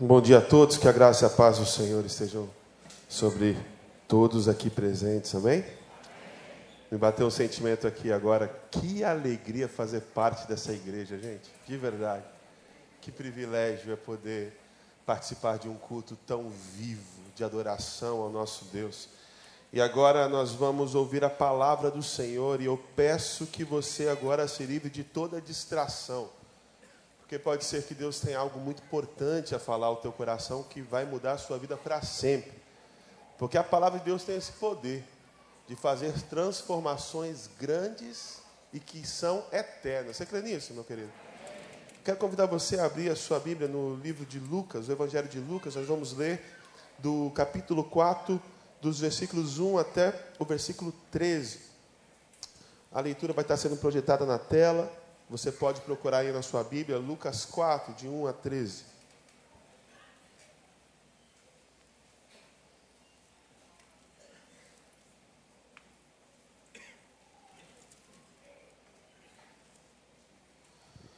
Bom dia a todos, que a graça e a paz do Senhor estejam sobre todos aqui presentes, amém? Me bateu um sentimento aqui agora, que alegria fazer parte dessa igreja, gente, de verdade. Que privilégio é poder participar de um culto tão vivo, de adoração ao nosso Deus. E agora nós vamos ouvir a palavra do Senhor e eu peço que você agora se livre de toda distração. Porque pode ser que Deus tenha algo muito importante a falar ao teu coração que vai mudar a sua vida para sempre. Porque a palavra de Deus tem esse poder de fazer transformações grandes e que são eternas. Você crê nisso, meu querido? Quero convidar você a abrir a sua Bíblia no livro de Lucas, o Evangelho de Lucas. Nós vamos ler do capítulo 4 dos versículos 1 até o versículo 13. A leitura vai estar sendo projetada na tela. Você pode procurar aí na sua Bíblia, Lucas 4, de 1 a 13.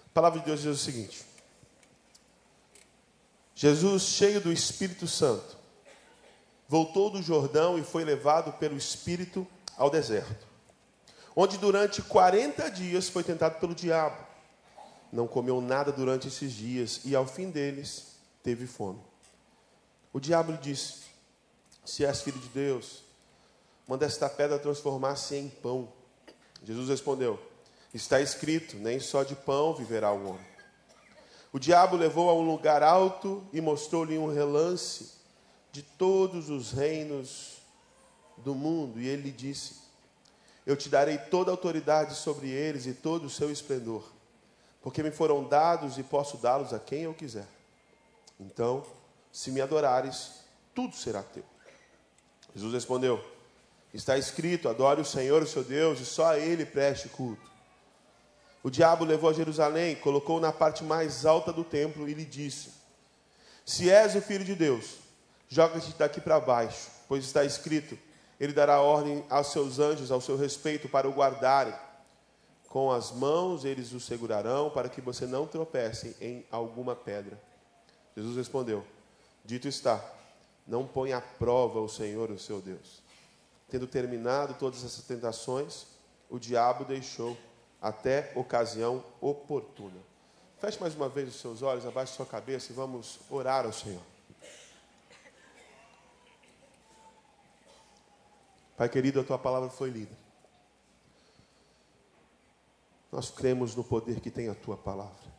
A palavra de Deus diz o seguinte: Jesus, cheio do Espírito Santo, voltou do Jordão e foi levado pelo Espírito ao deserto, onde durante 40 dias foi tentado pelo diabo. Não comeu nada durante esses dias e ao fim deles teve fome. O diabo lhe disse: Se és filho de Deus, manda esta pedra transformar-se em pão. Jesus respondeu: Está escrito: Nem só de pão viverá o homem. O diabo levou a um lugar alto e mostrou-lhe um relance de todos os reinos do mundo. E ele disse: Eu te darei toda a autoridade sobre eles e todo o seu esplendor, porque me foram dados e posso dá-los a quem eu quiser. Então, se me adorares, tudo será teu. Jesus respondeu: Está escrito: adore o Senhor, o seu Deus, e só a ele preste culto. O diabo levou a Jerusalém, colocou na parte mais alta do templo e lhe disse: Se és o filho de Deus, Joga-te daqui para baixo, pois está escrito: Ele dará ordem aos seus anjos ao seu respeito para o guardarem. Com as mãos eles o segurarão para que você não tropece em alguma pedra. Jesus respondeu: Dito está, não põe à prova o Senhor, o seu Deus. Tendo terminado todas essas tentações, o diabo deixou até ocasião oportuna. Feche mais uma vez os seus olhos, abaixe sua cabeça e vamos orar ao Senhor. Pai querido, a tua palavra foi lida. Nós cremos no poder que tem a tua palavra,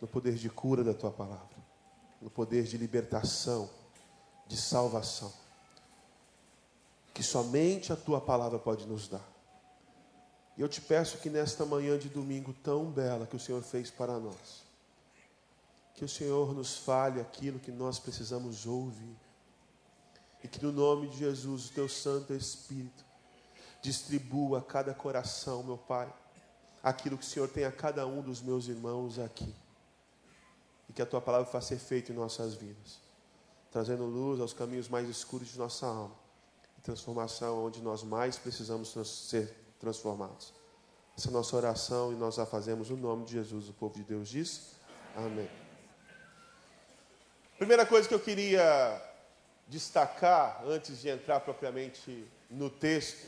no poder de cura da tua palavra, no poder de libertação, de salvação, que somente a tua palavra pode nos dar. E eu te peço que nesta manhã de domingo tão bela que o Senhor fez para nós, que o Senhor nos fale aquilo que nós precisamos ouvir e que no nome de Jesus, o teu Santo Espírito, distribua a cada coração, meu Pai, aquilo que o Senhor tem a cada um dos meus irmãos aqui. E que a tua palavra faça efeito em nossas vidas, trazendo luz aos caminhos mais escuros de nossa alma e transformação onde nós mais precisamos ser transformados. Essa é a nossa oração e nós a fazemos no nome de Jesus. O povo de Deus diz: Amém. Primeira coisa que eu queria destacar, antes de entrar propriamente no texto,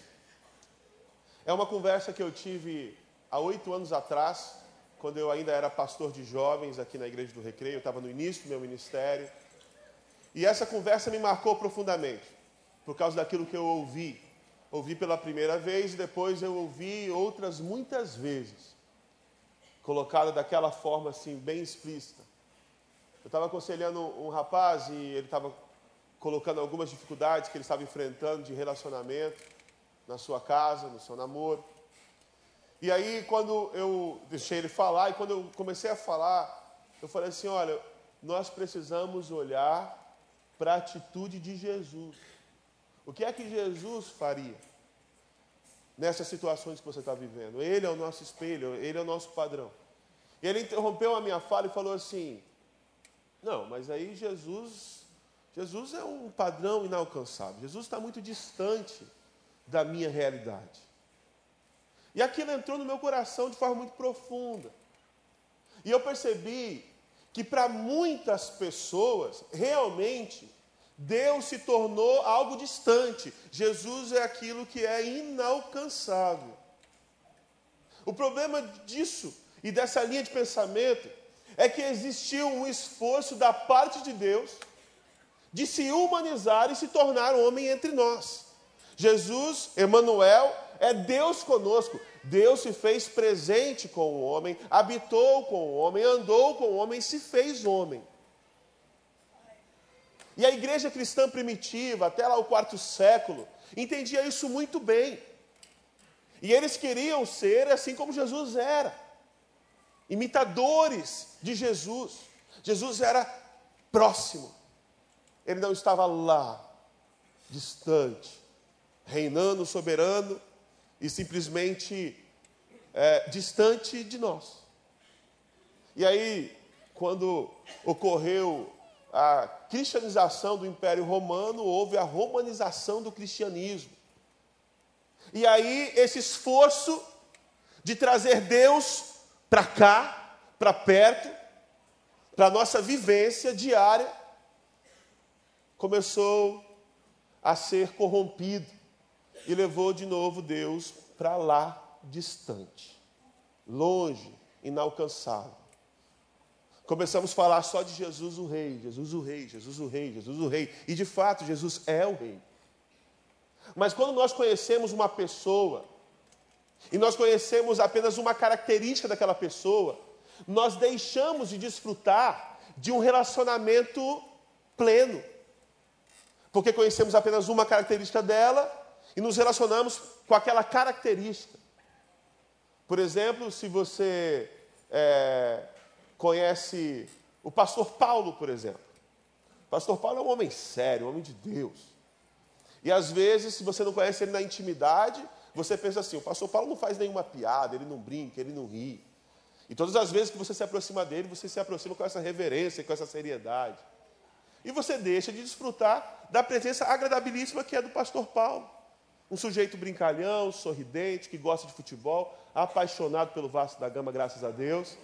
é uma conversa que eu tive há oito anos atrás, quando eu ainda era pastor de jovens aqui na Igreja do Recreio, eu estava no início do meu ministério. E essa conversa me marcou profundamente, por causa daquilo que eu ouvi. Ouvi pela primeira vez e depois eu ouvi outras muitas vezes, colocada daquela forma assim, bem explícita. Eu estava aconselhando um rapaz e ele estava colocando algumas dificuldades que ele estava enfrentando de relacionamento na sua casa, no seu namoro. E aí, quando eu deixei ele falar, e quando eu comecei a falar, eu falei assim: olha, nós precisamos olhar para a atitude de Jesus. O que é que Jesus faria nessas situações que você está vivendo? Ele é o nosso espelho, ele é o nosso padrão. E ele interrompeu a minha fala e falou assim: Não, mas aí Jesus Jesus é um padrão inalcançável. Jesus está muito distante da minha realidade. E aquilo entrou no meu coração de forma muito profunda. E eu percebi que para muitas pessoas, realmente, Deus se tornou algo distante. Jesus é aquilo que é inalcançável. O problema disso e dessa linha de pensamento é que existiu um esforço da parte de Deus de se humanizar e se tornar homem entre nós. Jesus, Emanuel, é Deus conosco. Deus se fez presente com o homem, habitou com o homem, andou com o homem, se fez homem. E a igreja cristã primitiva, até lá o quarto século, entendia isso muito bem. E eles queriam ser assim como Jesus era, imitadores de Jesus. Jesus era próximo, ele não estava lá, distante, reinando soberano e simplesmente é, distante de nós. E aí, quando ocorreu a cristianização do Império Romano, houve a romanização do cristianismo. E aí, esse esforço de trazer Deus para cá, para perto, para a nossa vivência diária, começou a ser corrompido e levou de novo Deus para lá distante, longe, inalcançável. Começamos a falar só de Jesus o Rei, Jesus o Rei, Jesus o Rei, Jesus o Rei. E de fato, Jesus é o Rei. Mas quando nós conhecemos uma pessoa, e nós conhecemos apenas uma característica daquela pessoa, nós deixamos de desfrutar de um relacionamento pleno. Porque conhecemos apenas uma característica dela e nos relacionamos com aquela característica. Por exemplo, se você é, conhece o pastor Paulo, por exemplo. O pastor Paulo é um homem sério, um homem de Deus. E às vezes, se você não conhece ele na intimidade, você pensa assim: o pastor Paulo não faz nenhuma piada, ele não brinca, ele não ri. E todas as vezes que você se aproxima dele, você se aproxima com essa reverência, com essa seriedade. E você deixa de desfrutar da presença agradabilíssima que é do pastor Paulo. Um sujeito brincalhão, sorridente, que gosta de futebol, apaixonado pelo Vasco da Gama, graças a Deus.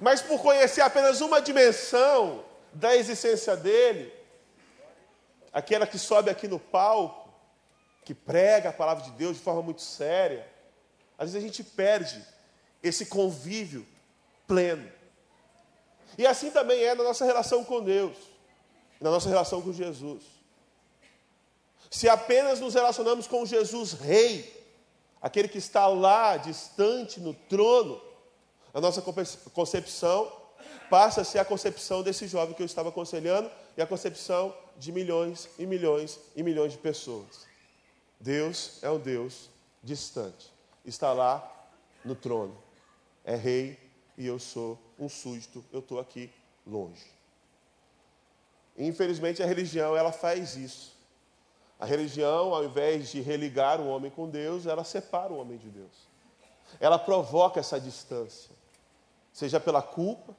Mas por conhecer apenas uma dimensão da existência dele, aquela que sobe aqui no palco, que prega a palavra de Deus de forma muito séria, às vezes a gente perde esse convívio pleno. E assim também é na nossa relação com Deus, na nossa relação com Jesus. Se apenas nos relacionamos com Jesus Rei, aquele que está lá, distante no trono, a nossa concepção passa a ser a concepção desse jovem que eu estava aconselhando e a concepção de milhões e milhões e milhões de pessoas. Deus é um Deus distante, está lá no trono, é rei e eu sou um súdito, eu estou aqui longe. Infelizmente a religião ela faz isso. A religião, ao invés de religar o homem com Deus, ela separa o homem de Deus. Ela provoca essa distância, seja pela culpa,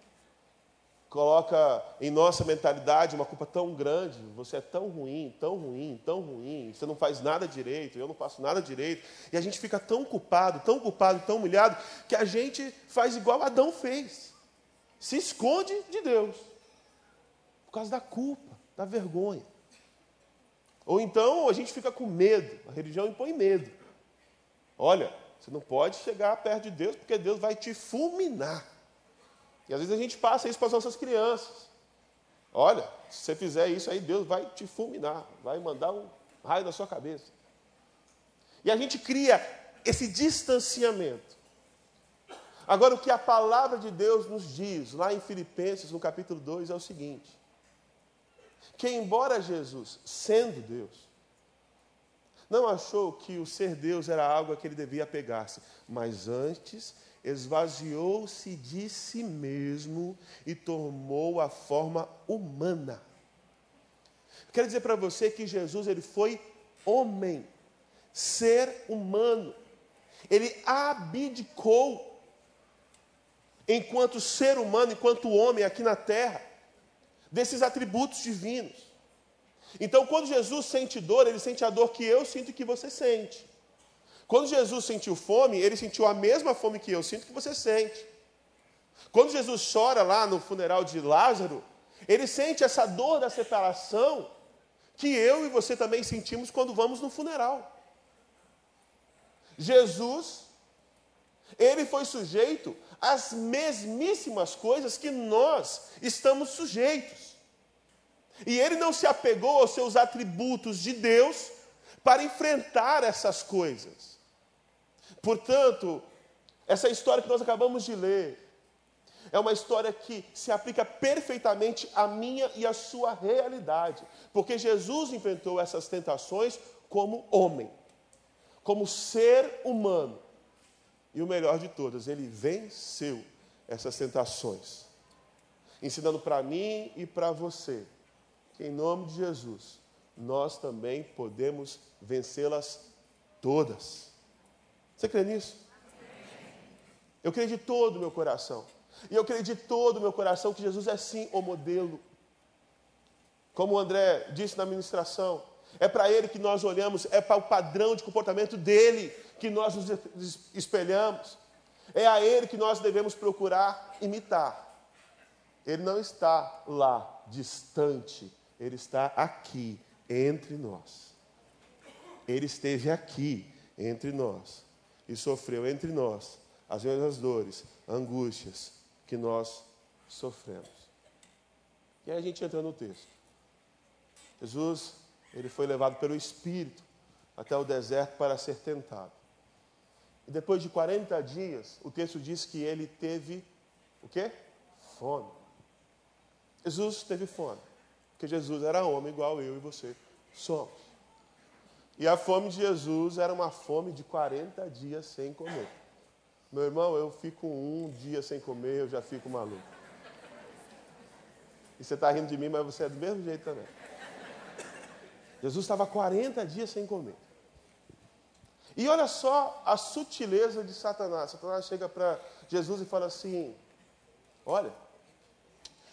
coloca em nossa mentalidade uma culpa tão grande, você é tão ruim, tão ruim, tão ruim, você não faz nada direito, eu não faço nada direito, e a gente fica tão culpado, tão culpado, tão humilhado, que a gente faz igual Adão fez, se esconde de Deus, por causa da culpa, da vergonha. Ou então a gente fica com medo, a religião impõe medo. Olha, você não pode chegar perto de Deus porque Deus vai te fulminar. E às vezes a gente passa isso para as nossas crianças. Olha, se você fizer isso aí, Deus vai te fulminar, vai mandar um raio na sua cabeça. E a gente cria esse distanciamento. Agora, o que a palavra de Deus nos diz, lá em Filipenses, no capítulo 2, é o seguinte: que, embora Jesus, sendo Deus, não achou que o ser Deus era algo a que ele devia pegar-se, mas antes esvaziou-se de si mesmo e tomou a forma humana. Quero dizer para você que Jesus ele foi homem, ser humano. Ele abdicou enquanto ser humano, enquanto homem aqui na terra desses atributos divinos. Então, quando Jesus sente dor, ele sente a dor que eu sinto e que você sente. Quando Jesus sentiu fome, ele sentiu a mesma fome que eu sinto que você sente. Quando Jesus chora lá no funeral de Lázaro, ele sente essa dor da separação que eu e você também sentimos quando vamos no funeral. Jesus, ele foi sujeito às mesmíssimas coisas que nós estamos sujeitos. E ele não se apegou aos seus atributos de Deus para enfrentar essas coisas. Portanto, essa história que nós acabamos de ler é uma história que se aplica perfeitamente à minha e à sua realidade, porque Jesus enfrentou essas tentações como homem, como ser humano. E o melhor de todas, ele venceu essas tentações, ensinando para mim e para você que, em nome de Jesus, nós também podemos vencê-las todas. Você crê nisso? Eu creio de todo o meu coração. E eu creio de todo o meu coração que Jesus é sim o modelo. Como o André disse na ministração, é para ele que nós olhamos, é para o padrão de comportamento dele que nós nos espelhamos. É a ele que nós devemos procurar imitar. Ele não está lá, distante, ele está aqui, entre nós. Ele esteve aqui, entre nós, e sofreu entre nós as mesmas dores, angústias que nós sofremos. E aí a gente entra no texto. Jesus, ele foi levado pelo Espírito até o deserto para ser tentado. E depois de 40 dias, o texto diz que ele teve o quê? Fome. Jesus teve fome. Porque Jesus era homem igual eu e você somos. E a fome de Jesus era uma fome de 40 dias sem comer. Meu irmão, eu fico um dia sem comer, eu já fico maluco. E você está rindo de mim, mas você é do mesmo jeito também. Jesus estava 40 dias sem comer. E olha só a sutileza de Satanás. Satanás chega para Jesus e fala assim: Olha,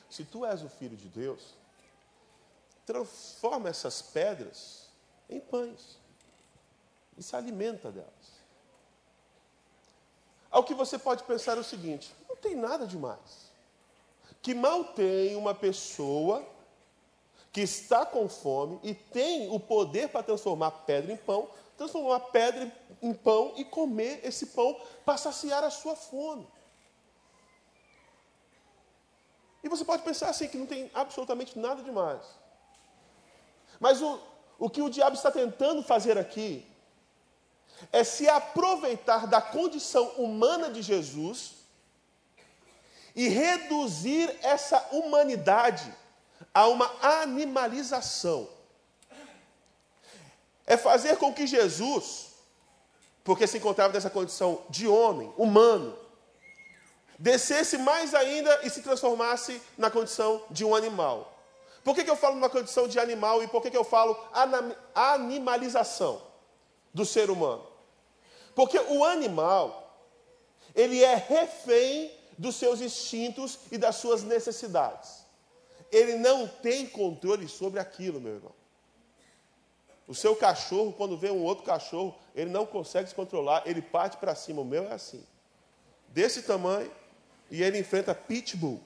se tu és o filho de Deus, transforma essas pedras em pães e se alimenta delas. Ao que você pode pensar o seguinte: não tem nada demais. Que mal tem uma pessoa que está com fome e tem o poder para transformar pedra em pão, transformar pedra em pão e comer esse pão para saciar a sua fome. E você pode pensar assim, que não tem absolutamente nada demais. Mas o, o que o diabo está tentando fazer aqui é se aproveitar da condição humana de Jesus e reduzir essa humanidade a uma animalização. É fazer com que Jesus, porque se encontrava nessa condição de homem, humano, descesse mais ainda e se transformasse na condição de um animal. Por que, que eu falo numa condição de animal e por que, que eu falo animalização do ser humano? Porque o animal, ele é refém dos seus instintos e das suas necessidades. Ele não tem controle sobre aquilo, meu irmão. O seu cachorro, quando vê um outro cachorro, ele não consegue se controlar, ele parte para cima. O meu é assim, desse tamanho, e ele enfrenta pitbull.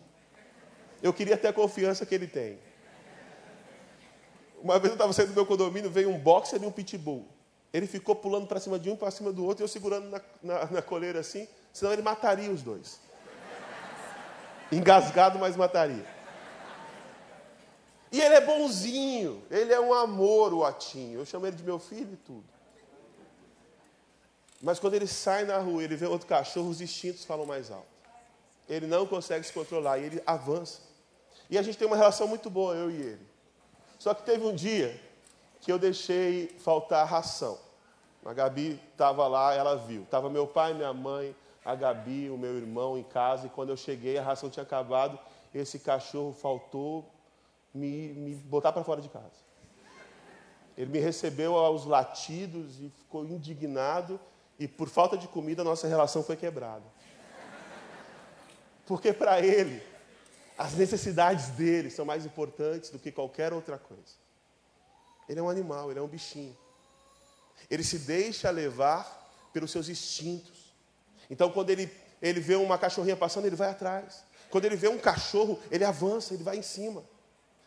Eu queria ter a confiança que ele tem. Uma vez eu estava saindo do meu condomínio, veio um boxer e um pitbull. Ele ficou pulando para cima de um, para cima do outro, e eu segurando na, na, na coleira assim, senão ele mataria os dois. Engasgado, mas mataria. E ele é bonzinho, ele é um amor, o Atinho. Eu chamo ele de meu filho e tudo. Mas quando ele sai na rua, ele vê outro cachorro, os instintos falam mais alto. Ele não consegue se controlar e ele avança. E a gente tem uma relação muito boa, eu e ele. Só que teve um dia que eu deixei faltar ração. A Gabi estava lá, ela viu. Estava meu pai, minha mãe, a Gabi, o meu irmão em casa, e quando eu cheguei, a ração tinha acabado, esse cachorro faltou me, me botar para fora de casa. Ele me recebeu aos latidos e ficou indignado, e por falta de comida, a nossa relação foi quebrada. Porque para ele, as necessidades dele são mais importantes do que qualquer outra coisa. Ele é um animal, ele é um bichinho. Ele se deixa levar pelos seus instintos. Então, quando ele, ele vê uma cachorrinha passando, ele vai atrás. Quando ele vê um cachorro, ele avança, ele vai em cima.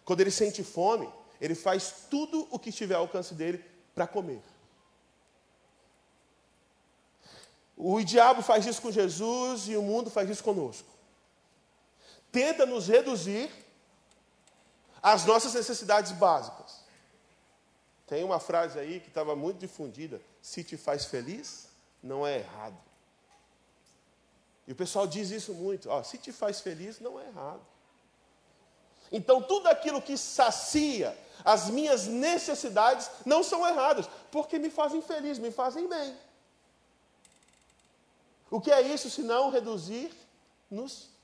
Quando ele sente fome, ele faz tudo o que estiver ao alcance dele para comer. O diabo faz isso com Jesus e o mundo faz isso conosco. Tenta nos reduzir às nossas necessidades básicas. Tem uma frase aí que estava muito difundida: se te faz feliz, não é errado. E o pessoal diz isso muito: ó, se te faz feliz, não é errado. Então, tudo aquilo que sacia as minhas necessidades não são erradas, porque me fazem feliz, me fazem bem. O que é isso senão reduzir-nos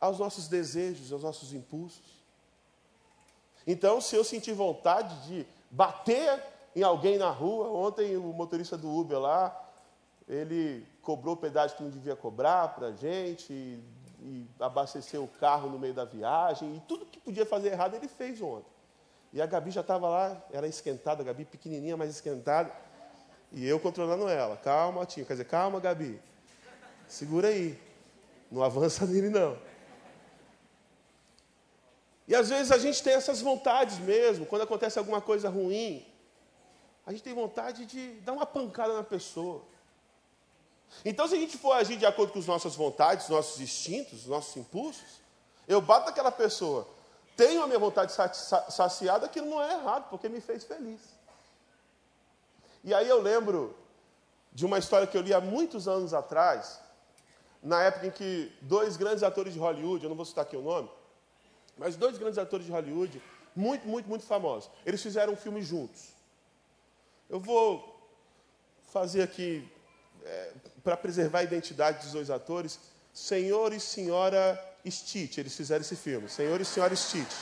aos nossos desejos, aos nossos impulsos? Então, se eu sentir vontade de bater em alguém na rua, ontem o motorista do Uber lá, ele cobrou pedágio que não devia cobrar para a gente, e, e abasteceu o carro no meio da viagem, e tudo que podia fazer errado ele fez ontem. E a Gabi já estava lá, era esquentada, a Gabi pequenininha, mas esquentada, e eu controlando ela. Calma, Tinho, quer dizer, calma, Gabi, segura aí, não avança nele não. E às vezes a gente tem essas vontades mesmo, quando acontece alguma coisa ruim, a gente tem vontade de dar uma pancada na pessoa. Então, se a gente for agir de acordo com as nossas vontades, nossos instintos, nossos impulsos, eu bato naquela pessoa, tenho a minha vontade saciada, aquilo não é errado, porque me fez feliz. E aí eu lembro de uma história que eu li há muitos anos atrás, na época em que dois grandes atores de Hollywood, eu não vou citar aqui o nome, mas dois grandes atores de Hollywood, muito, muito, muito famosos, eles fizeram um filme juntos. Eu vou fazer aqui é, para preservar a identidade dos dois atores, Senhor e Senhora Stitch, eles fizeram esse filme, Senhor e Senhora Stitch.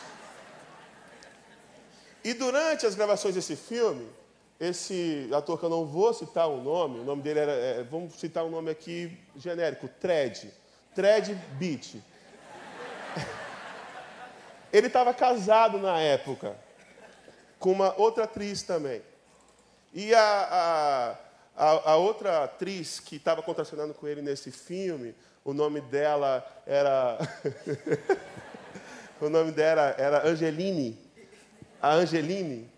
E durante as gravações desse filme, esse ator que eu não vou citar o nome, o nome dele era, é, vamos citar um nome aqui genérico, Tred, Tred Beach. Ele estava casado na época com uma outra atriz também. E a, a a, a outra atriz que estava contracionando com ele nesse filme, o nome dela era. o nome dela era Angeline. A Angeline,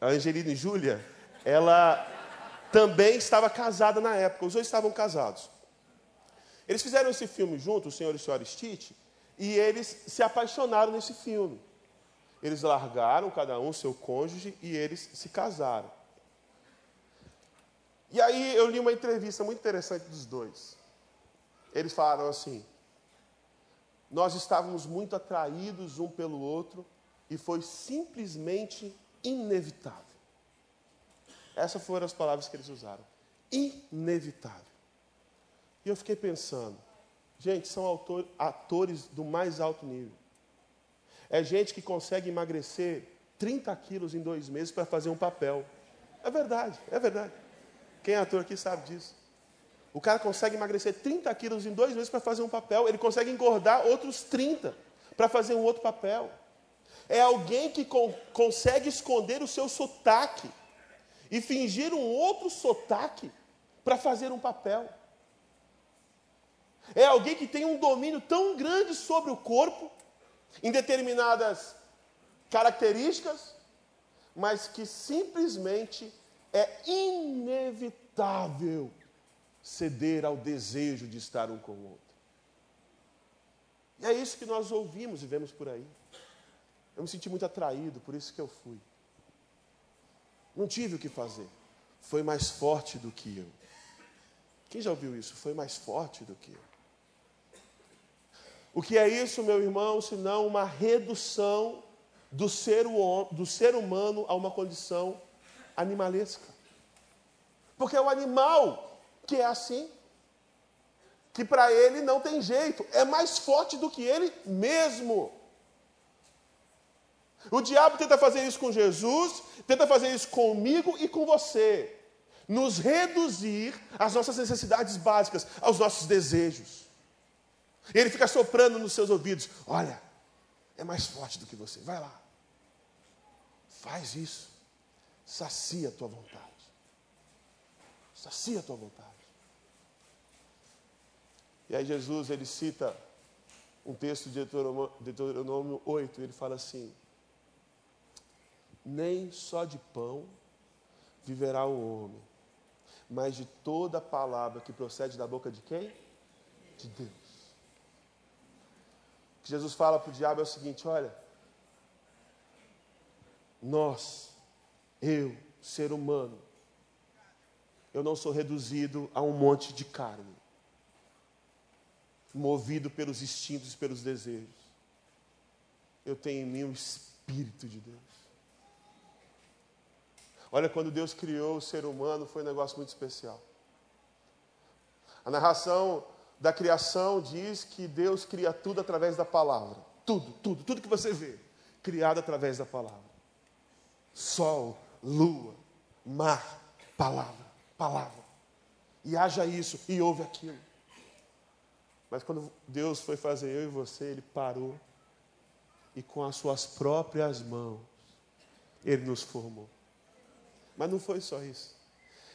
a Angeline Júlia, ela também estava casada na época, os dois estavam casados. Eles fizeram esse filme juntos, o senhor e a senhora Stitch, e eles se apaixonaram nesse filme. Eles largaram cada um seu cônjuge e eles se casaram. E aí eu li uma entrevista muito interessante dos dois. Eles falaram assim: nós estávamos muito atraídos um pelo outro e foi simplesmente inevitável. Essas foram as palavras que eles usaram. Inevitável. E eu fiquei pensando, gente, são autor, atores do mais alto nível. É gente que consegue emagrecer 30 quilos em dois meses para fazer um papel. É verdade, é verdade. Quem é ator aqui sabe disso. O cara consegue emagrecer 30 quilos em dois meses para fazer um papel. Ele consegue engordar outros 30 para fazer um outro papel. É alguém que con consegue esconder o seu sotaque e fingir um outro sotaque para fazer um papel. É alguém que tem um domínio tão grande sobre o corpo, em determinadas características, mas que simplesmente é inevitável ceder ao desejo de estar um com o outro. E é isso que nós ouvimos e vemos por aí. Eu me senti muito atraído, por isso que eu fui. Não tive o que fazer. Foi mais forte do que eu. Quem já ouviu isso? Foi mais forte do que eu. O que é isso, meu irmão, senão uma redução do ser, do ser humano a uma condição animalesca. Porque é o animal que é assim, que para ele não tem jeito, é mais forte do que ele mesmo. O diabo tenta fazer isso com Jesus, tenta fazer isso comigo e com você. Nos reduzir às nossas necessidades básicas, aos nossos desejos. Ele fica soprando nos seus ouvidos: Olha, é mais forte do que você, vai lá. Faz isso. Sacia a tua vontade. Sacia a tua vontade. E aí Jesus ele cita um texto de Deuteronômio 8, ele fala assim: Nem só de pão viverá o homem, mas de toda palavra que procede da boca de quem? De Deus. Que Jesus fala para o diabo é o seguinte: olha, nós, eu, ser humano, eu não sou reduzido a um monte de carne, movido pelos instintos e pelos desejos. Eu tenho em mim o Espírito de Deus. Olha, quando Deus criou o ser humano, foi um negócio muito especial. A narração da criação diz que Deus cria tudo através da palavra. Tudo, tudo, tudo que você vê, criado através da palavra. Sol, lua, mar, palavra, palavra. E haja isso, e houve aquilo. Mas quando Deus foi fazer eu e você, Ele parou e com as suas próprias mãos, Ele nos formou. Mas não foi só isso.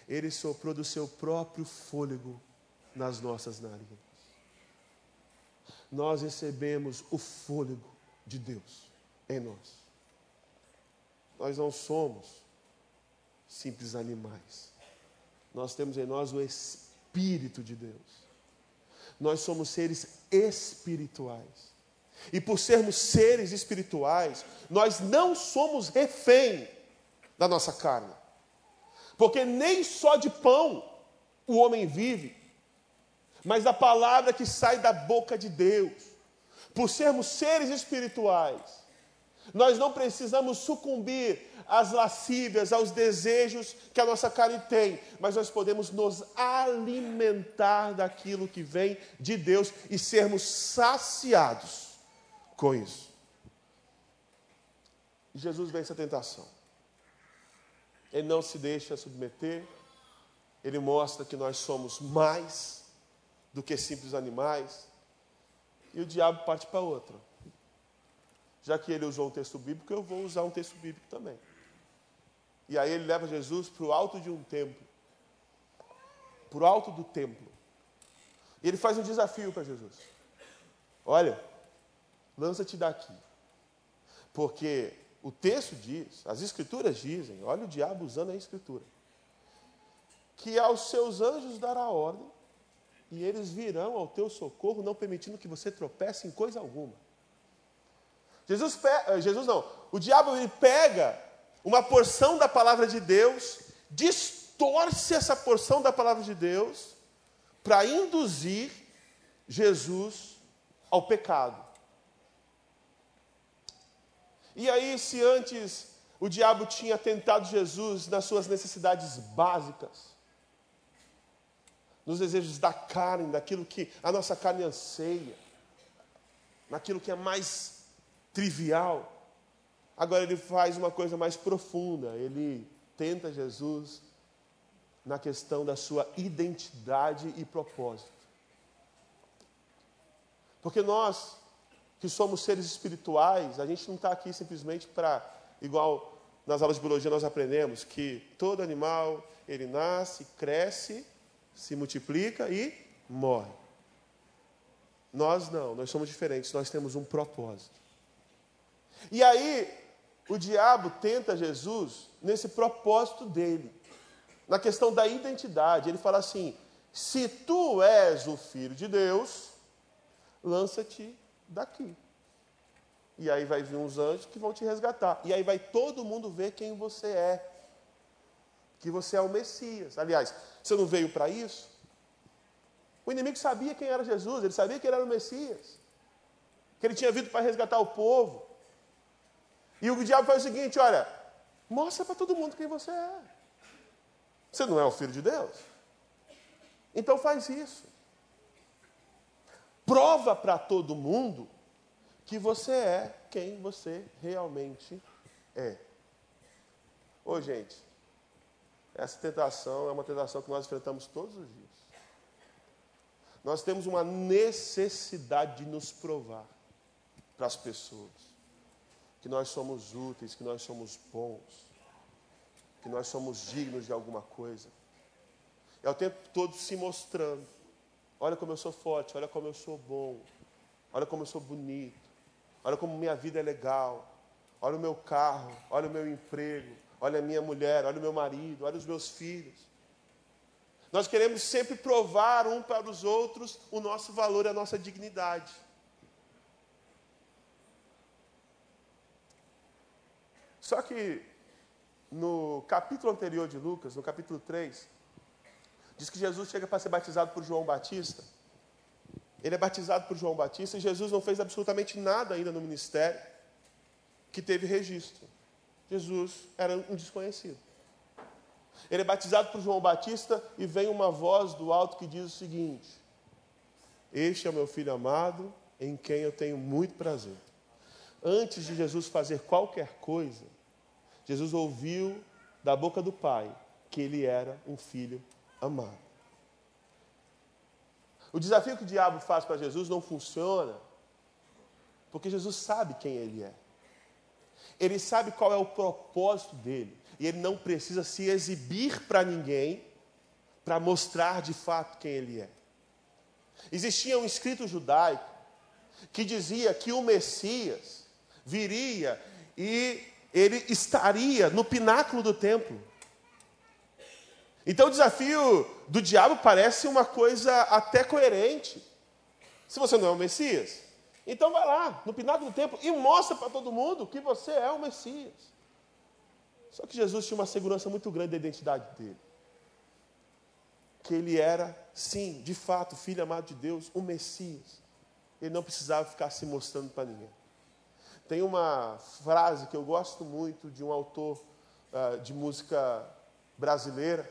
Ele soprou do seu próprio fôlego nas nossas narinas. Nós recebemos o fôlego de Deus em nós. Nós não somos simples animais. Nós temos em nós o Espírito de Deus. Nós somos seres espirituais. E por sermos seres espirituais, nós não somos refém da nossa carne. Porque nem só de pão o homem vive, mas da palavra que sai da boca de Deus. Por sermos seres espirituais, nós não precisamos sucumbir às lascívias, aos desejos que a nossa carne tem, mas nós podemos nos alimentar daquilo que vem de Deus e sermos saciados com isso. Jesus vence a tentação. Ele não se deixa submeter, ele mostra que nós somos mais do que simples animais, e o diabo parte para outra. Já que ele usou um texto bíblico, eu vou usar um texto bíblico também. E aí ele leva Jesus para o alto de um templo, para o alto do templo. E ele faz um desafio para Jesus: Olha, lança-te daqui, porque o texto diz, as escrituras dizem, olha o diabo usando a escritura, que aos seus anjos dará ordem e eles virão ao teu socorro, não permitindo que você tropece em coisa alguma. Jesus, eh, Jesus não, o diabo ele pega uma porção da palavra de Deus, distorce essa porção da palavra de Deus para induzir Jesus ao pecado. E aí, se antes o diabo tinha tentado Jesus nas suas necessidades básicas, nos desejos da carne, daquilo que a nossa carne anseia, naquilo que é mais trivial, agora ele faz uma coisa mais profunda, ele tenta Jesus na questão da sua identidade e propósito. Porque nós que somos seres espirituais, a gente não está aqui simplesmente para, igual nas aulas de biologia nós aprendemos, que todo animal, ele nasce, cresce, se multiplica e morre. Nós não, nós somos diferentes, nós temos um propósito. E aí, o diabo tenta Jesus nesse propósito dele, na questão da identidade. Ele fala assim: se tu és o filho de Deus, lança-te daqui. E aí vai vir uns anjos que vão te resgatar. E aí vai todo mundo ver quem você é. Que você é o Messias. Aliás, você não veio para isso? O inimigo sabia quem era Jesus, ele sabia que ele era o Messias. Que ele tinha vindo para resgatar o povo. E o diabo faz o seguinte: olha, mostra para todo mundo quem você é. Você não é o filho de Deus? Então faz isso prova para todo mundo que você é quem você realmente é. Ô, gente, essa tentação é uma tentação que nós enfrentamos todos os dias. Nós temos uma necessidade de nos provar para as pessoas que nós somos úteis, que nós somos bons, que nós somos dignos de alguma coisa. É o tempo todo se mostrando Olha como eu sou forte, olha como eu sou bom, olha como eu sou bonito, olha como minha vida é legal, olha o meu carro, olha o meu emprego, olha a minha mulher, olha o meu marido, olha os meus filhos. Nós queremos sempre provar um para os outros o nosso valor e a nossa dignidade. Só que no capítulo anterior de Lucas, no capítulo 3, diz que Jesus chega para ser batizado por João Batista. Ele é batizado por João Batista e Jesus não fez absolutamente nada ainda no ministério que teve registro. Jesus era um desconhecido. Ele é batizado por João Batista e vem uma voz do alto que diz o seguinte: Este é o meu filho amado, em quem eu tenho muito prazer. Antes de Jesus fazer qualquer coisa, Jesus ouviu da boca do Pai que ele era um filho amado. O desafio que o diabo faz para Jesus não funciona, porque Jesus sabe quem ele é. Ele sabe qual é o propósito dele. E ele não precisa se exibir para ninguém para mostrar de fato quem ele é. Existia um escrito judaico que dizia que o Messias viria e ele estaria no pináculo do templo. Então o desafio do diabo parece uma coisa até coerente. Se você não é o Messias, então vai lá no pináculo do templo e mostra para todo mundo que você é o Messias. Só que Jesus tinha uma segurança muito grande da identidade dele. Que ele era, sim, de fato, filho amado de Deus, o Messias. Ele não precisava ficar se mostrando para ninguém. Tem uma frase que eu gosto muito de um autor uh, de música brasileira,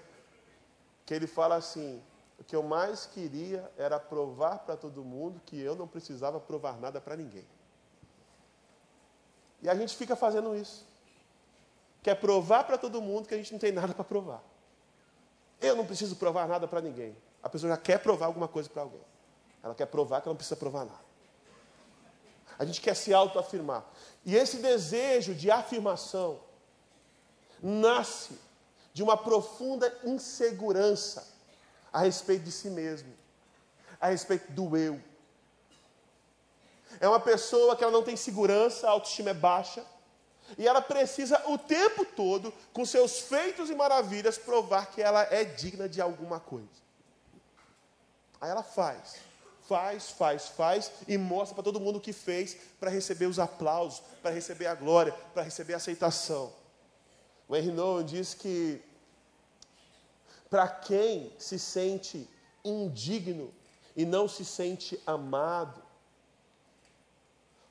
que ele fala assim: o que eu mais queria era provar para todo mundo que eu não precisava provar nada para ninguém. E a gente fica fazendo isso. Quer provar para todo mundo que a gente não tem nada para provar. Eu não preciso provar nada para ninguém. A pessoa já quer provar alguma coisa para alguém. Ela quer provar que ela não precisa provar nada. A gente quer se autoafirmar. E esse desejo de afirmação nasce de uma profunda insegurança a respeito de si mesmo, a respeito do eu. É uma pessoa que ela não tem segurança, a autoestima é baixa, e ela precisa o tempo todo, com seus feitos e maravilhas, provar que ela é digna de alguma coisa. Aí ela faz faz, faz, faz e mostra para todo mundo o que fez para receber os aplausos, para receber a glória, para receber a aceitação. O Henry Nouwen diz que para quem se sente indigno e não se sente amado,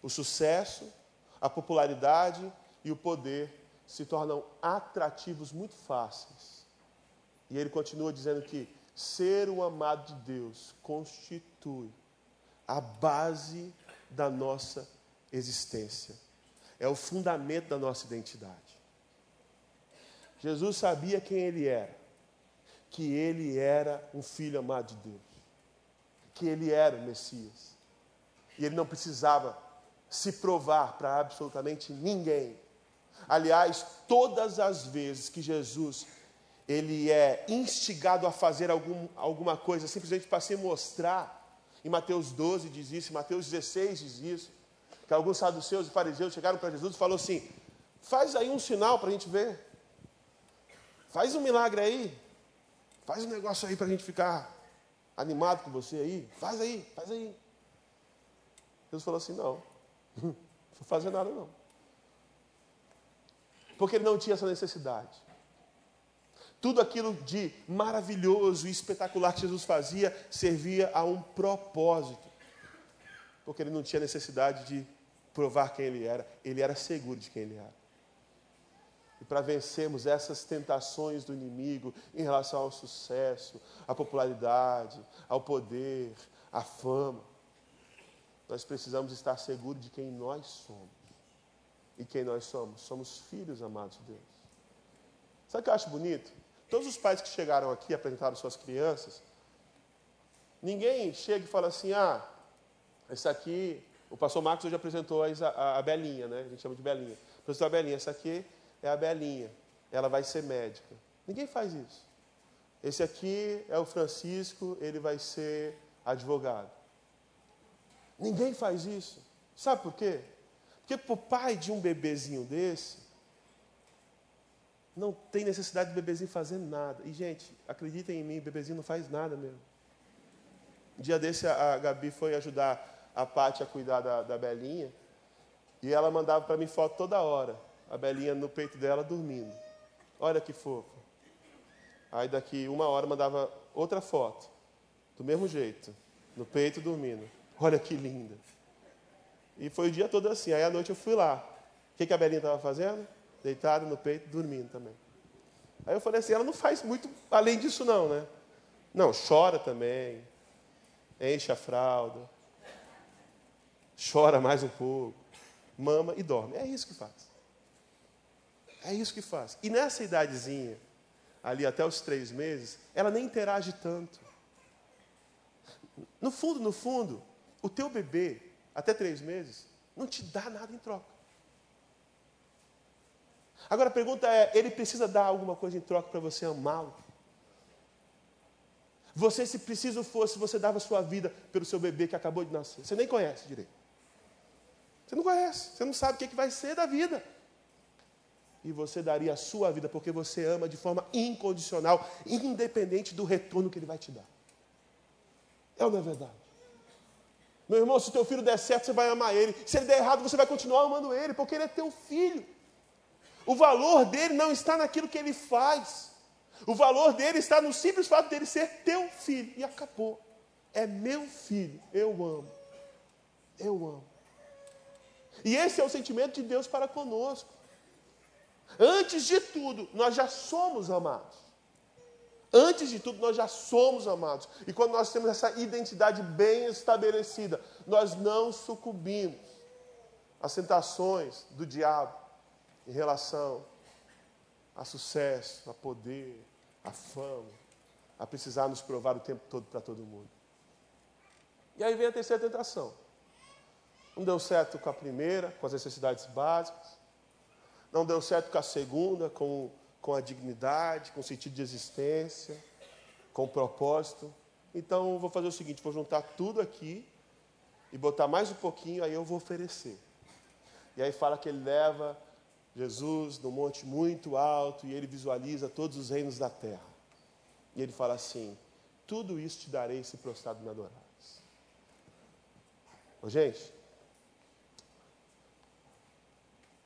o sucesso, a popularidade e o poder se tornam atrativos muito fáceis. E ele continua dizendo que ser o amado de Deus constitui a base da nossa existência. É o fundamento da nossa identidade. Jesus sabia quem ele era, que ele era um filho amado de Deus, que ele era o Messias. E ele não precisava se provar para absolutamente ninguém. Aliás, todas as vezes que Jesus ele é instigado a fazer algum, alguma coisa simplesmente para se mostrar. Em Mateus 12 diz isso, em Mateus 16 diz isso. Que alguns saduceus e fariseus chegaram para Jesus e falaram assim: faz aí um sinal para a gente ver. Faz um milagre aí. Faz um negócio aí para a gente ficar animado com você aí. Faz aí, faz aí. Jesus falou assim: não, não vou fazer nada não. Porque ele não tinha essa necessidade. Tudo aquilo de maravilhoso e espetacular que Jesus fazia servia a um propósito. Porque ele não tinha necessidade de provar quem ele era, ele era seguro de quem ele era. E para vencermos essas tentações do inimigo em relação ao sucesso, à popularidade, ao poder, à fama, nós precisamos estar seguros de quem nós somos. E quem nós somos? Somos filhos amados de Deus. Sabe o que eu acho bonito? Todos os pais que chegaram aqui apresentaram suas crianças, ninguém chega e fala assim: ah, esse aqui, o pastor Marcos hoje apresentou a, a Belinha, né? A gente chama de Belinha. Apresentou a Belinha, essa aqui é a Belinha, ela vai ser médica. Ninguém faz isso. Esse aqui é o Francisco, ele vai ser advogado. Ninguém faz isso. Sabe por quê? Porque para o pai de um bebezinho desse, não tem necessidade do bebezinho fazer nada. E, gente, acreditem em mim, o bebezinho não faz nada mesmo. Um dia desse, a Gabi foi ajudar a Paty a cuidar da, da Belinha. E ela mandava para mim foto toda hora. A Belinha no peito dela dormindo. Olha que fofo. Aí daqui uma hora mandava outra foto. Do mesmo jeito. No peito dormindo. Olha que linda. E foi o dia todo assim. Aí à noite eu fui lá. O que, que a Belinha estava fazendo? Deitada no peito, dormindo também. Aí eu falei assim, ela não faz muito além disso não, né? Não, chora também. Enche a fralda. Chora mais um pouco. Mama e dorme. É isso que faz. É isso que faz. E nessa idadezinha, ali até os três meses, ela nem interage tanto. No fundo, no fundo, o teu bebê, até três meses, não te dá nada em troca. Agora a pergunta é: ele precisa dar alguma coisa em troca para você amá-lo? Você, se preciso fosse, você dava sua vida pelo seu bebê que acabou de nascer. Você nem conhece direito. Você não conhece, você não sabe o que, é que vai ser da vida e você daria a sua vida porque você ama de forma incondicional, independente do retorno que ele vai te dar. É ou não é verdade? Meu irmão, se o teu filho der certo, você vai amar ele. Se ele der errado, você vai continuar amando ele, porque ele é teu filho. O valor dele não está naquilo que ele faz. O valor dele está no simples fato dele ser teu filho. E acabou. É meu filho. Eu amo. Eu amo. E esse é o sentimento de Deus para conosco. Antes de tudo, nós já somos amados. Antes de tudo, nós já somos amados. E quando nós temos essa identidade bem estabelecida, nós não sucumbimos às tentações do diabo em relação a sucesso, a poder, a fama, a precisar nos provar o tempo todo para todo mundo. E aí vem a terceira tentação. Não deu certo com a primeira, com as necessidades básicas não deu certo com a segunda, com, com a dignidade, com o sentido de existência, com o propósito. Então, vou fazer o seguinte: vou juntar tudo aqui e botar mais um pouquinho, aí eu vou oferecer. E aí fala que ele leva Jesus no monte muito alto e ele visualiza todos os reinos da terra. E ele fala assim: Tudo isso te darei se prostrado me adorares. Ô, gente,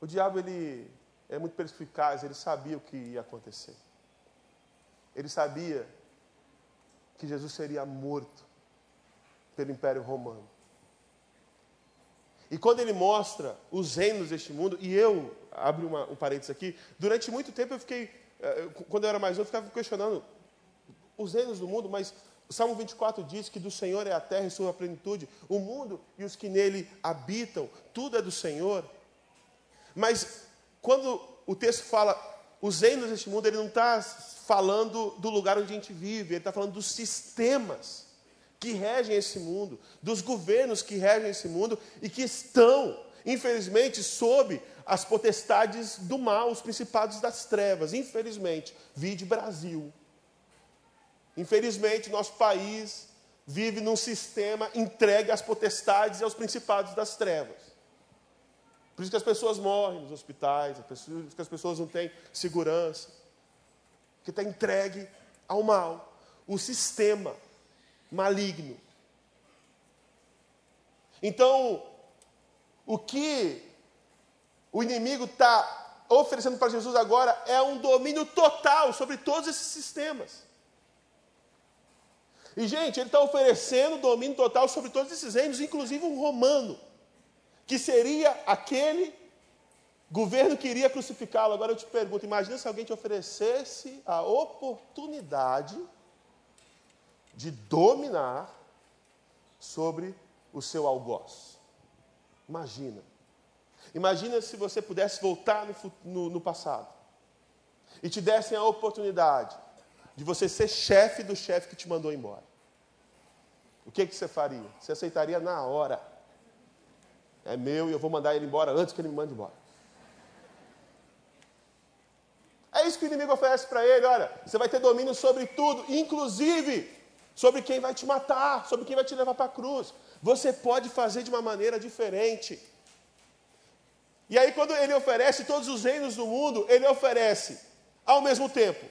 o diabo ele é muito perspicaz, ele sabia o que ia acontecer. Ele sabia que Jesus seria morto pelo Império Romano. E quando ele mostra os reinos deste mundo, e eu, abro uma, um parênteses aqui, durante muito tempo eu fiquei, eh, quando eu era mais novo, eu ficava questionando os reinos do mundo, mas o Salmo 24 diz que do Senhor é a terra e sua plenitude, o mundo e os que nele habitam, tudo é do Senhor. Mas quando o texto fala os reinos deste mundo, ele não está falando do lugar onde a gente vive, ele está falando dos sistemas que regem esse mundo, dos governos que regem esse mundo e que estão, infelizmente, sob as potestades do mal, os principados das trevas. Infelizmente, vide Brasil. Infelizmente, nosso país vive num sistema entregue às potestades e aos principados das trevas. Por isso que as pessoas morrem nos hospitais, por isso que as pessoas não têm segurança. Que está entregue ao mal. O sistema maligno. Então, o que o inimigo está oferecendo para Jesus agora é um domínio total sobre todos esses sistemas. E, gente, ele está oferecendo domínio total sobre todos esses reinos, inclusive um romano que seria aquele governo que iria crucificá-lo. Agora eu te pergunto: imagina se alguém te oferecesse a oportunidade de dominar sobre o seu algoz. Imagina. Imagina se você pudesse voltar no, no, no passado e te dessem a oportunidade de você ser chefe do chefe que te mandou embora. O que, que você faria? Você aceitaria na hora é meu e eu vou mandar ele embora antes que ele me mande embora. É isso que o inimigo oferece para ele: olha, você vai ter domínio sobre tudo, inclusive sobre quem vai te matar, sobre quem vai te levar para a cruz. Você pode fazer de uma maneira diferente. E aí, quando ele oferece todos os reinos do mundo, ele oferece, ao mesmo tempo,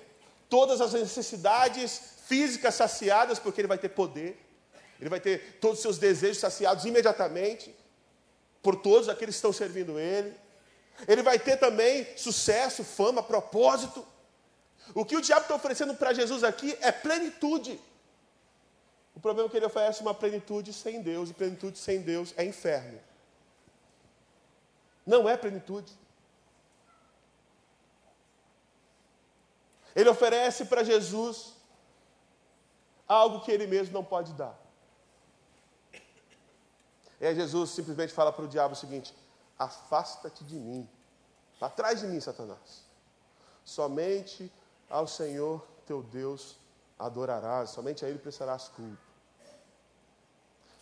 todas as necessidades físicas saciadas, porque ele vai ter poder, ele vai ter todos os seus desejos saciados imediatamente, por todos aqueles que estão servindo ele. Ele vai ter também sucesso, fama, propósito. O que o diabo está oferecendo para Jesus aqui é plenitude. O problema é que ele oferece uma plenitude sem Deus, e plenitude sem Deus é inferno. Não é plenitude. Ele oferece para Jesus algo que ele mesmo não pode dar. E aí Jesus simplesmente fala para o diabo o seguinte: afasta-te de mim, para trás de mim, Satanás. Somente ao Senhor teu Deus adorarás, somente a Ele prestarás culto.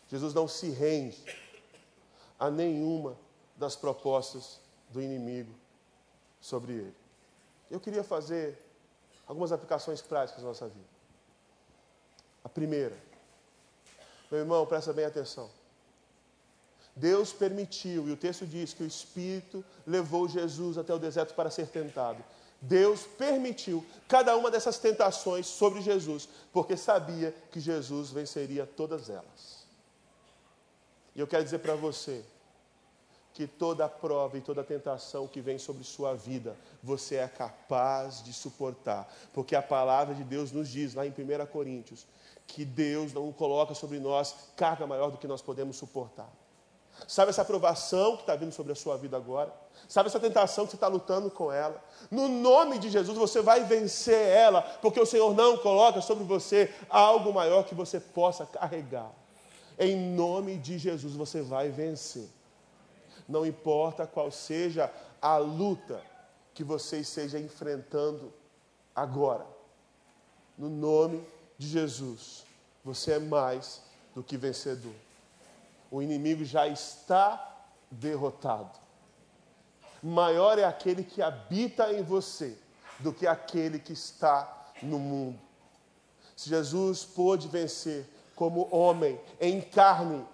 Jesus não se rende a nenhuma das propostas do inimigo sobre ele. Eu queria fazer algumas aplicações práticas na nossa vida. A primeira, meu irmão, presta bem atenção. Deus permitiu, e o texto diz que o Espírito levou Jesus até o deserto para ser tentado. Deus permitiu cada uma dessas tentações sobre Jesus, porque sabia que Jesus venceria todas elas. E eu quero dizer para você que toda prova e toda tentação que vem sobre sua vida, você é capaz de suportar, porque a palavra de Deus nos diz lá em 1 Coríntios que Deus não coloca sobre nós carga maior do que nós podemos suportar. Sabe essa aprovação que está vindo sobre a sua vida agora? Sabe essa tentação que você está lutando com ela? No nome de Jesus você vai vencer ela, porque o Senhor não coloca sobre você algo maior que você possa carregar. Em nome de Jesus você vai vencer. Não importa qual seja a luta que você esteja enfrentando agora. No nome de Jesus, você é mais do que vencedor o inimigo já está derrotado. Maior é aquele que habita em você do que aquele que está no mundo. Se Jesus pôde vencer como homem, em carne,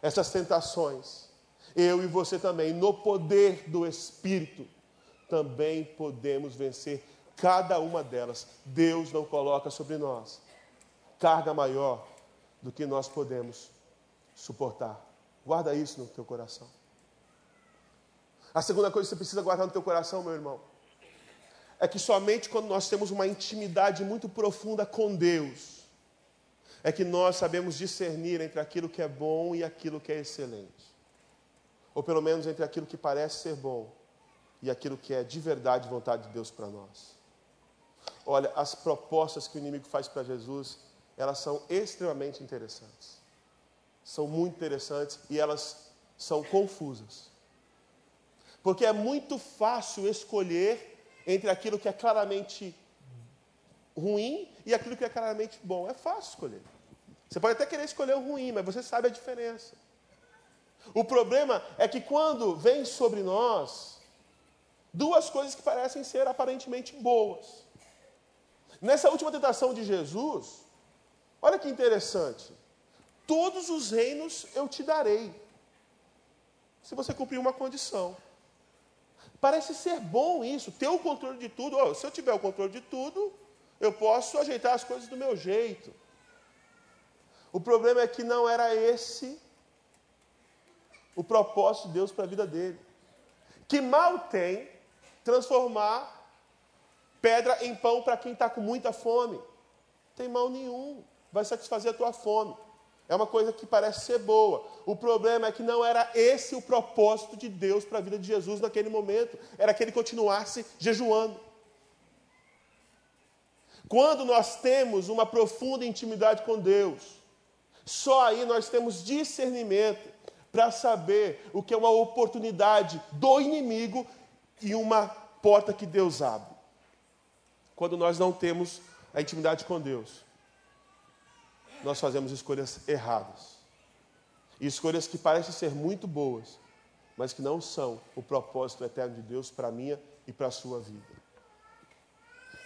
essas tentações, eu e você também, no poder do Espírito, também podemos vencer cada uma delas. Deus não coloca sobre nós carga maior do que nós podemos suportar. Guarda isso no teu coração. A segunda coisa que você precisa guardar no teu coração, meu irmão, é que somente quando nós temos uma intimidade muito profunda com Deus, é que nós sabemos discernir entre aquilo que é bom e aquilo que é excelente. Ou pelo menos entre aquilo que parece ser bom e aquilo que é de verdade vontade de Deus para nós. Olha, as propostas que o inimigo faz para Jesus, elas são extremamente interessantes são muito interessantes e elas são confusas. Porque é muito fácil escolher entre aquilo que é claramente ruim e aquilo que é claramente bom. É fácil escolher. Você pode até querer escolher o ruim, mas você sabe a diferença. O problema é que quando vem sobre nós duas coisas que parecem ser aparentemente boas. Nessa última tentação de Jesus, olha que interessante todos os reinos eu te darei, se você cumprir uma condição. Parece ser bom isso, ter o controle de tudo. Oh, se eu tiver o controle de tudo, eu posso ajeitar as coisas do meu jeito. O problema é que não era esse o propósito de Deus para a vida dele. Que mal tem transformar pedra em pão para quem está com muita fome? Tem mal nenhum, vai satisfazer a tua fome. É uma coisa que parece ser boa. O problema é que não era esse o propósito de Deus para a vida de Jesus naquele momento. Era que ele continuasse jejuando. Quando nós temos uma profunda intimidade com Deus, só aí nós temos discernimento para saber o que é uma oportunidade do inimigo e uma porta que Deus abre. Quando nós não temos a intimidade com Deus, nós fazemos escolhas erradas. E escolhas que parecem ser muito boas, mas que não são o propósito eterno de Deus para a minha e para a sua vida.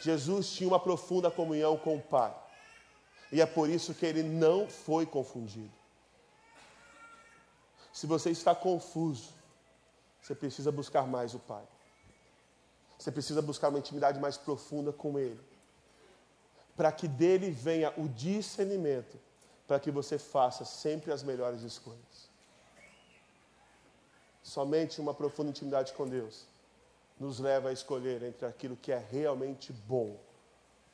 Jesus tinha uma profunda comunhão com o Pai. E é por isso que ele não foi confundido. Se você está confuso, você precisa buscar mais o Pai. Você precisa buscar uma intimidade mais profunda com Ele. Para que dele venha o discernimento, para que você faça sempre as melhores escolhas. Somente uma profunda intimidade com Deus nos leva a escolher entre aquilo que é realmente bom,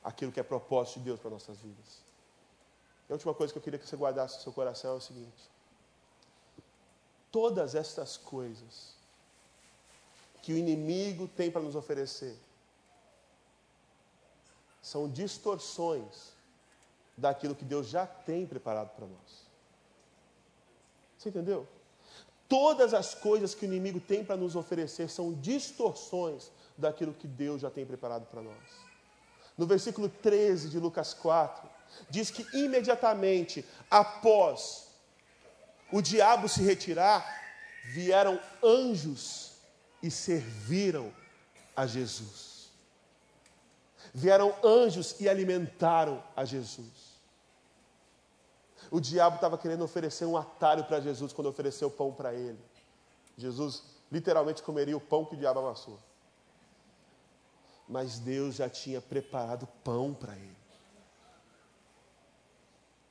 aquilo que é propósito de Deus para nossas vidas. E a última coisa que eu queria que você guardasse no seu coração é o seguinte: todas estas coisas que o inimigo tem para nos oferecer são distorções daquilo que Deus já tem preparado para nós. Você entendeu? Todas as coisas que o inimigo tem para nos oferecer são distorções daquilo que Deus já tem preparado para nós. No versículo 13 de Lucas 4, diz que imediatamente após o diabo se retirar, vieram anjos e serviram a Jesus. Vieram anjos e alimentaram a Jesus. O diabo estava querendo oferecer um atalho para Jesus quando ofereceu pão para ele. Jesus literalmente comeria o pão que o diabo amassou. Mas Deus já tinha preparado pão para ele.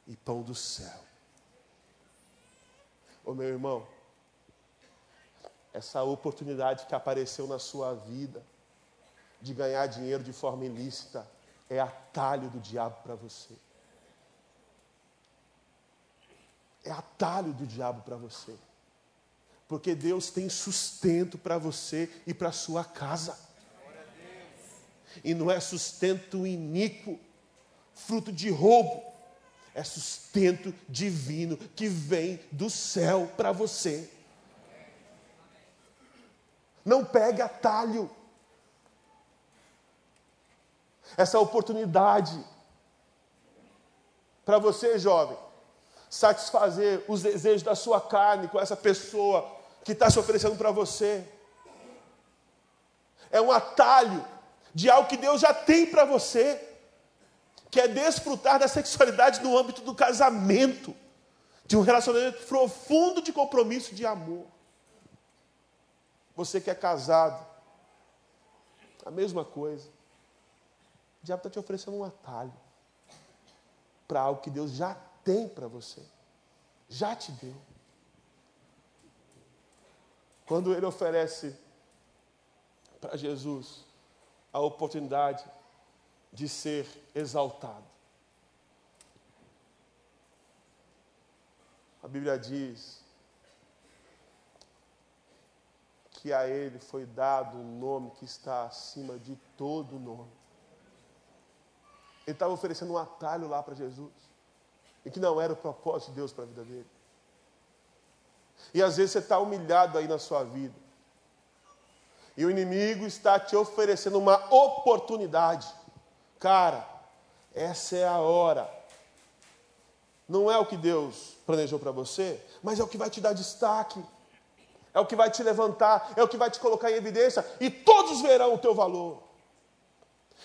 E pão do céu. Ô meu irmão, essa oportunidade que apareceu na sua vida de ganhar dinheiro de forma ilícita é atalho do diabo para você. É atalho do diabo para você. Porque Deus tem sustento para você e para sua casa. E não é sustento iníquo, fruto de roubo. É sustento divino que vem do céu para você. Não pegue atalho. Essa oportunidade para você, jovem, satisfazer os desejos da sua carne com essa pessoa que está se oferecendo para você. É um atalho de algo que Deus já tem para você, que é desfrutar da sexualidade no âmbito do casamento, de um relacionamento profundo de compromisso de amor. Você que é casado, a mesma coisa. Diabo está te oferecendo um atalho para algo que Deus já tem para você. Já te deu. Quando ele oferece para Jesus a oportunidade de ser exaltado. A Bíblia diz que a ele foi dado um nome que está acima de todo nome. Ele estava oferecendo um atalho lá para Jesus e que não era o propósito de Deus para a vida dele. E às vezes você está humilhado aí na sua vida. E o inimigo está te oferecendo uma oportunidade. Cara, essa é a hora. Não é o que Deus planejou para você, mas é o que vai te dar destaque. É o que vai te levantar, é o que vai te colocar em evidência, e todos verão o teu valor.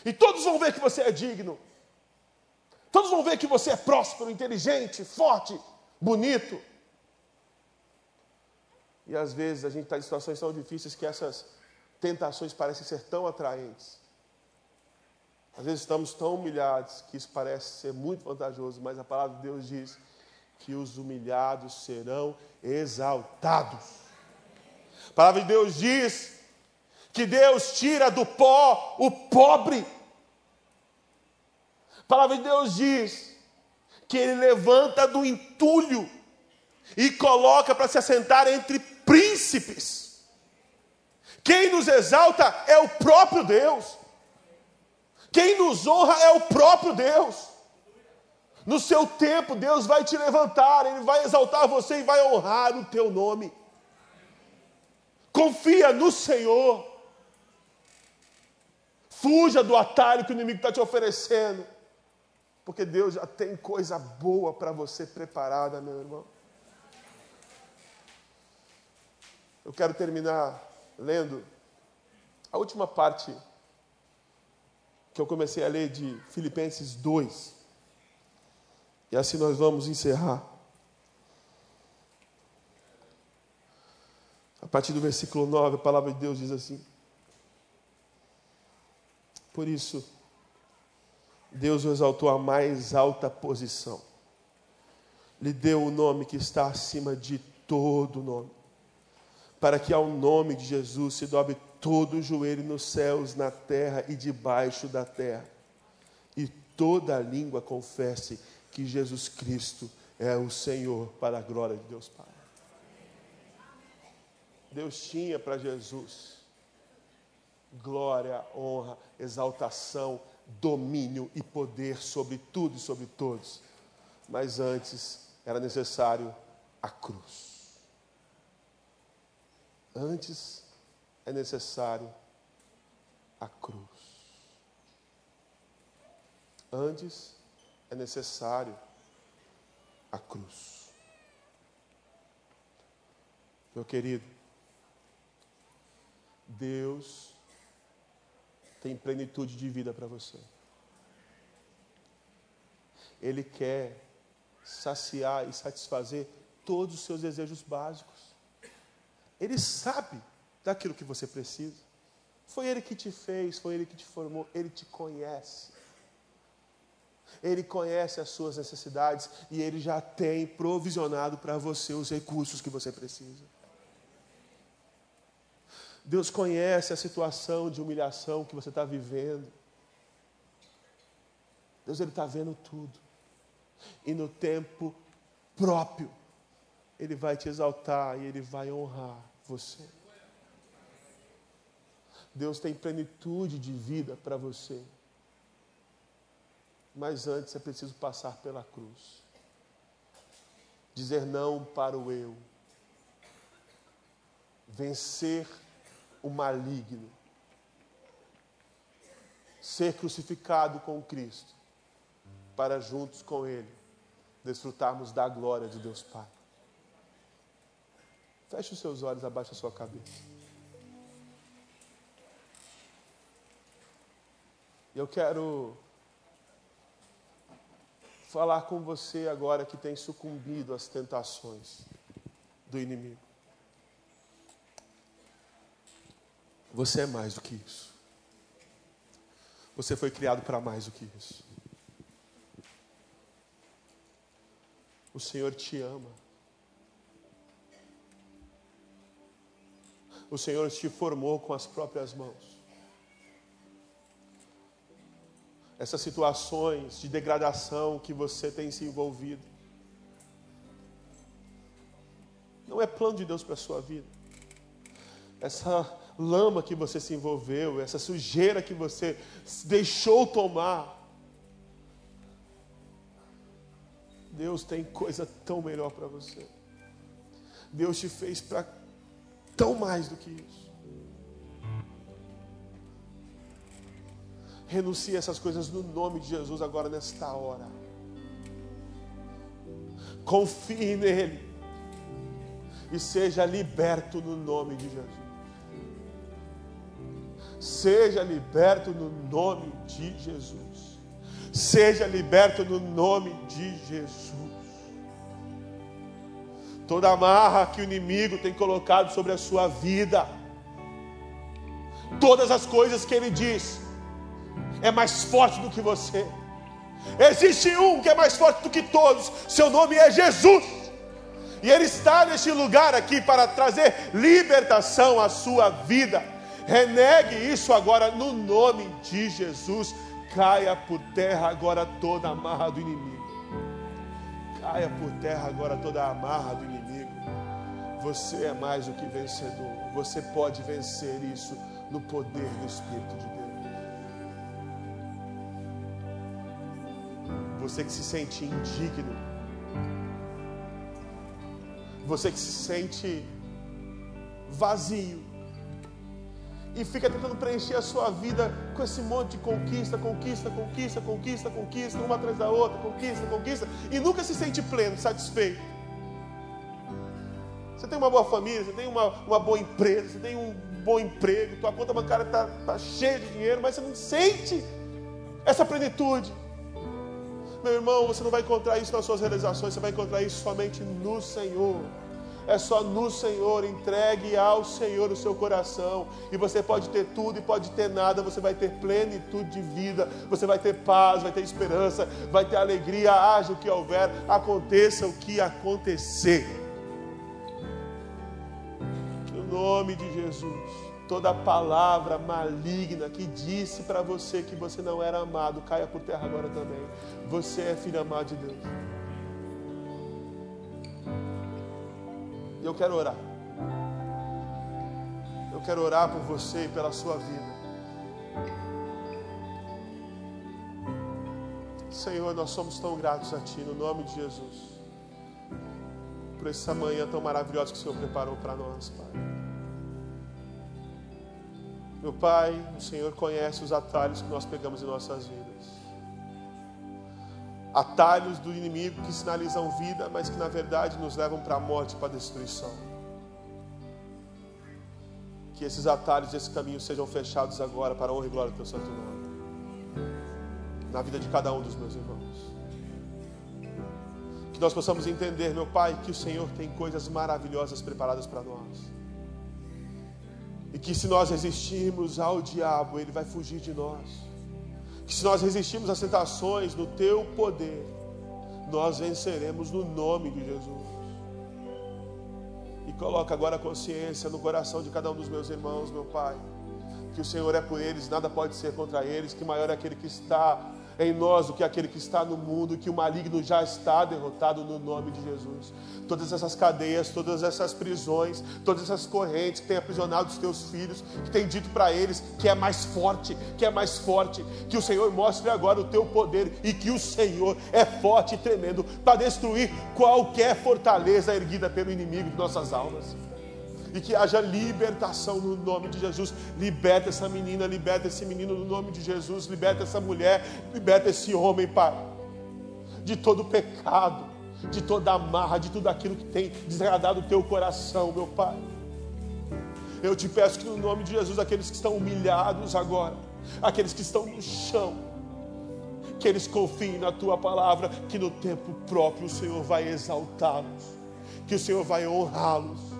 E todos vão ver que você é digno. Todos vão ver que você é próspero, inteligente, forte, bonito. E às vezes a gente está em situações tão difíceis que essas tentações parecem ser tão atraentes. Às vezes estamos tão humilhados que isso parece ser muito vantajoso, mas a palavra de Deus diz que os humilhados serão exaltados. A palavra de Deus diz que Deus tira do pó o pobre palavra de Deus diz que ele levanta do entulho e coloca para se assentar entre príncipes. Quem nos exalta é o próprio Deus. Quem nos honra é o próprio Deus. No seu tempo, Deus vai te levantar, Ele vai exaltar você e vai honrar o teu nome. Confia no Senhor. Fuja do atalho que o inimigo está te oferecendo. Porque Deus já tem coisa boa para você preparada, meu irmão. Eu quero terminar lendo a última parte que eu comecei a ler de Filipenses 2. E assim nós vamos encerrar. A partir do versículo 9, a palavra de Deus diz assim: Por isso, Deus o exaltou à mais alta posição, lhe deu o nome que está acima de todo nome, para que ao nome de Jesus se dobre todo o joelho nos céus, na terra e debaixo da terra, e toda língua confesse que Jesus Cristo é o Senhor, para a glória de Deus Pai. Deus tinha para Jesus glória, honra, exaltação, domínio e poder sobre tudo e sobre todos. Mas antes era necessário a cruz. Antes é necessário a cruz. Antes é necessário a cruz. Meu querido, Deus tem plenitude de vida para você. Ele quer saciar e satisfazer todos os seus desejos básicos. Ele sabe daquilo que você precisa. Foi Ele que te fez, foi Ele que te formou, Ele te conhece. Ele conhece as suas necessidades e Ele já tem provisionado para você os recursos que você precisa. Deus conhece a situação de humilhação que você está vivendo. Deus ele está vendo tudo. E no tempo próprio, Ele vai te exaltar e Ele vai honrar você. Deus tem plenitude de vida para você. Mas antes é preciso passar pela cruz. Dizer não para o eu. Vencer o maligno. Ser crucificado com Cristo, para juntos com Ele desfrutarmos da glória de Deus Pai. Feche os seus olhos, abaixa a sua cabeça. Eu quero falar com você agora que tem sucumbido às tentações do inimigo. Você é mais do que isso. Você foi criado para mais do que isso. O Senhor te ama. O Senhor te formou com as próprias mãos. Essas situações de degradação que você tem se envolvido. Não é plano de Deus para a sua vida. Essa lama que você se envolveu, essa sujeira que você deixou tomar. Deus tem coisa tão melhor para você. Deus te fez para tão mais do que isso. Renuncie essas coisas no nome de Jesus agora nesta hora. Confie nele e seja liberto no nome de Jesus. Seja liberto no nome de Jesus. Seja liberto no nome de Jesus. Toda amarra que o inimigo tem colocado sobre a sua vida, todas as coisas que ele diz, é mais forte do que você. Existe um que é mais forte do que todos, seu nome é Jesus. E Ele está neste lugar aqui para trazer libertação à sua vida. Renegue isso agora no nome de Jesus. Caia por terra agora toda a amarra do inimigo. Caia por terra agora toda a amarra do inimigo. Você é mais do que vencedor. Você pode vencer isso no poder do Espírito de Deus. Você que se sente indigno. Você que se sente vazio e fica tentando preencher a sua vida com esse monte de conquista, conquista, conquista, conquista, conquista, uma atrás da outra, conquista, conquista, e nunca se sente pleno, satisfeito. Você tem uma boa família, você tem uma, uma boa empresa, você tem um bom emprego, tua conta bancária está tá cheia de dinheiro, mas você não sente essa plenitude. Meu irmão, você não vai encontrar isso nas suas realizações, você vai encontrar isso somente no Senhor. É só no Senhor, entregue ao Senhor o seu coração. E você pode ter tudo e pode ter nada, você vai ter plenitude de vida, você vai ter paz, vai ter esperança, vai ter alegria, haja o que houver, aconteça o que acontecer. No nome de Jesus toda palavra maligna que disse para você que você não era amado, caia por terra agora também. Você é filho amado de Deus. E eu quero orar. Eu quero orar por você e pela sua vida. Senhor, nós somos tão gratos a Ti, no nome de Jesus, por essa manhã tão maravilhosa que o Senhor preparou para nós, Pai. Meu Pai, o Senhor conhece os atalhos que nós pegamos em nossas vidas. Atalhos do inimigo que sinalizam vida, mas que na verdade nos levam para a morte, para a destruição. Que esses atalhos, esse caminho sejam fechados agora para a honra e glória do Teu Santo Nome. Na vida de cada um dos meus irmãos. Que nós possamos entender, meu Pai, que o Senhor tem coisas maravilhosas preparadas para nós e que se nós resistirmos ao diabo, ele vai fugir de nós. Que se nós resistirmos às tentações no teu poder, nós venceremos no nome de Jesus. E coloca agora a consciência no coração de cada um dos meus irmãos, meu Pai, que o Senhor é por eles, nada pode ser contra eles, que maior é aquele que está em nós do que aquele que está no mundo, que o maligno já está derrotado no nome de Jesus. Todas essas cadeias, todas essas prisões, todas essas correntes que têm aprisionado os teus filhos, que têm dito para eles que é mais forte, que é mais forte, que o Senhor mostre agora o teu poder e que o Senhor é forte e tremendo para destruir qualquer fortaleza erguida pelo inimigo de nossas almas e que haja libertação no nome de Jesus. Liberta essa menina, liberta esse menino no nome de Jesus, liberta essa mulher, liberta esse homem, Pai, de todo pecado, de toda amarra, de tudo aquilo que tem desagradado o teu coração, meu Pai. Eu te peço que no nome de Jesus, aqueles que estão humilhados agora, aqueles que estão no chão, que eles confiem na tua palavra, que no tempo próprio o Senhor vai exaltá-los, que o Senhor vai honrá-los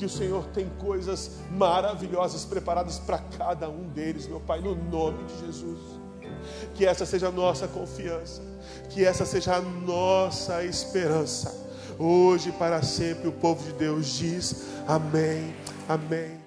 que o Senhor tem coisas maravilhosas preparadas para cada um deles, meu Pai, no nome de Jesus. Que essa seja a nossa confiança, que essa seja a nossa esperança. Hoje e para sempre o povo de Deus diz: Amém, Amém.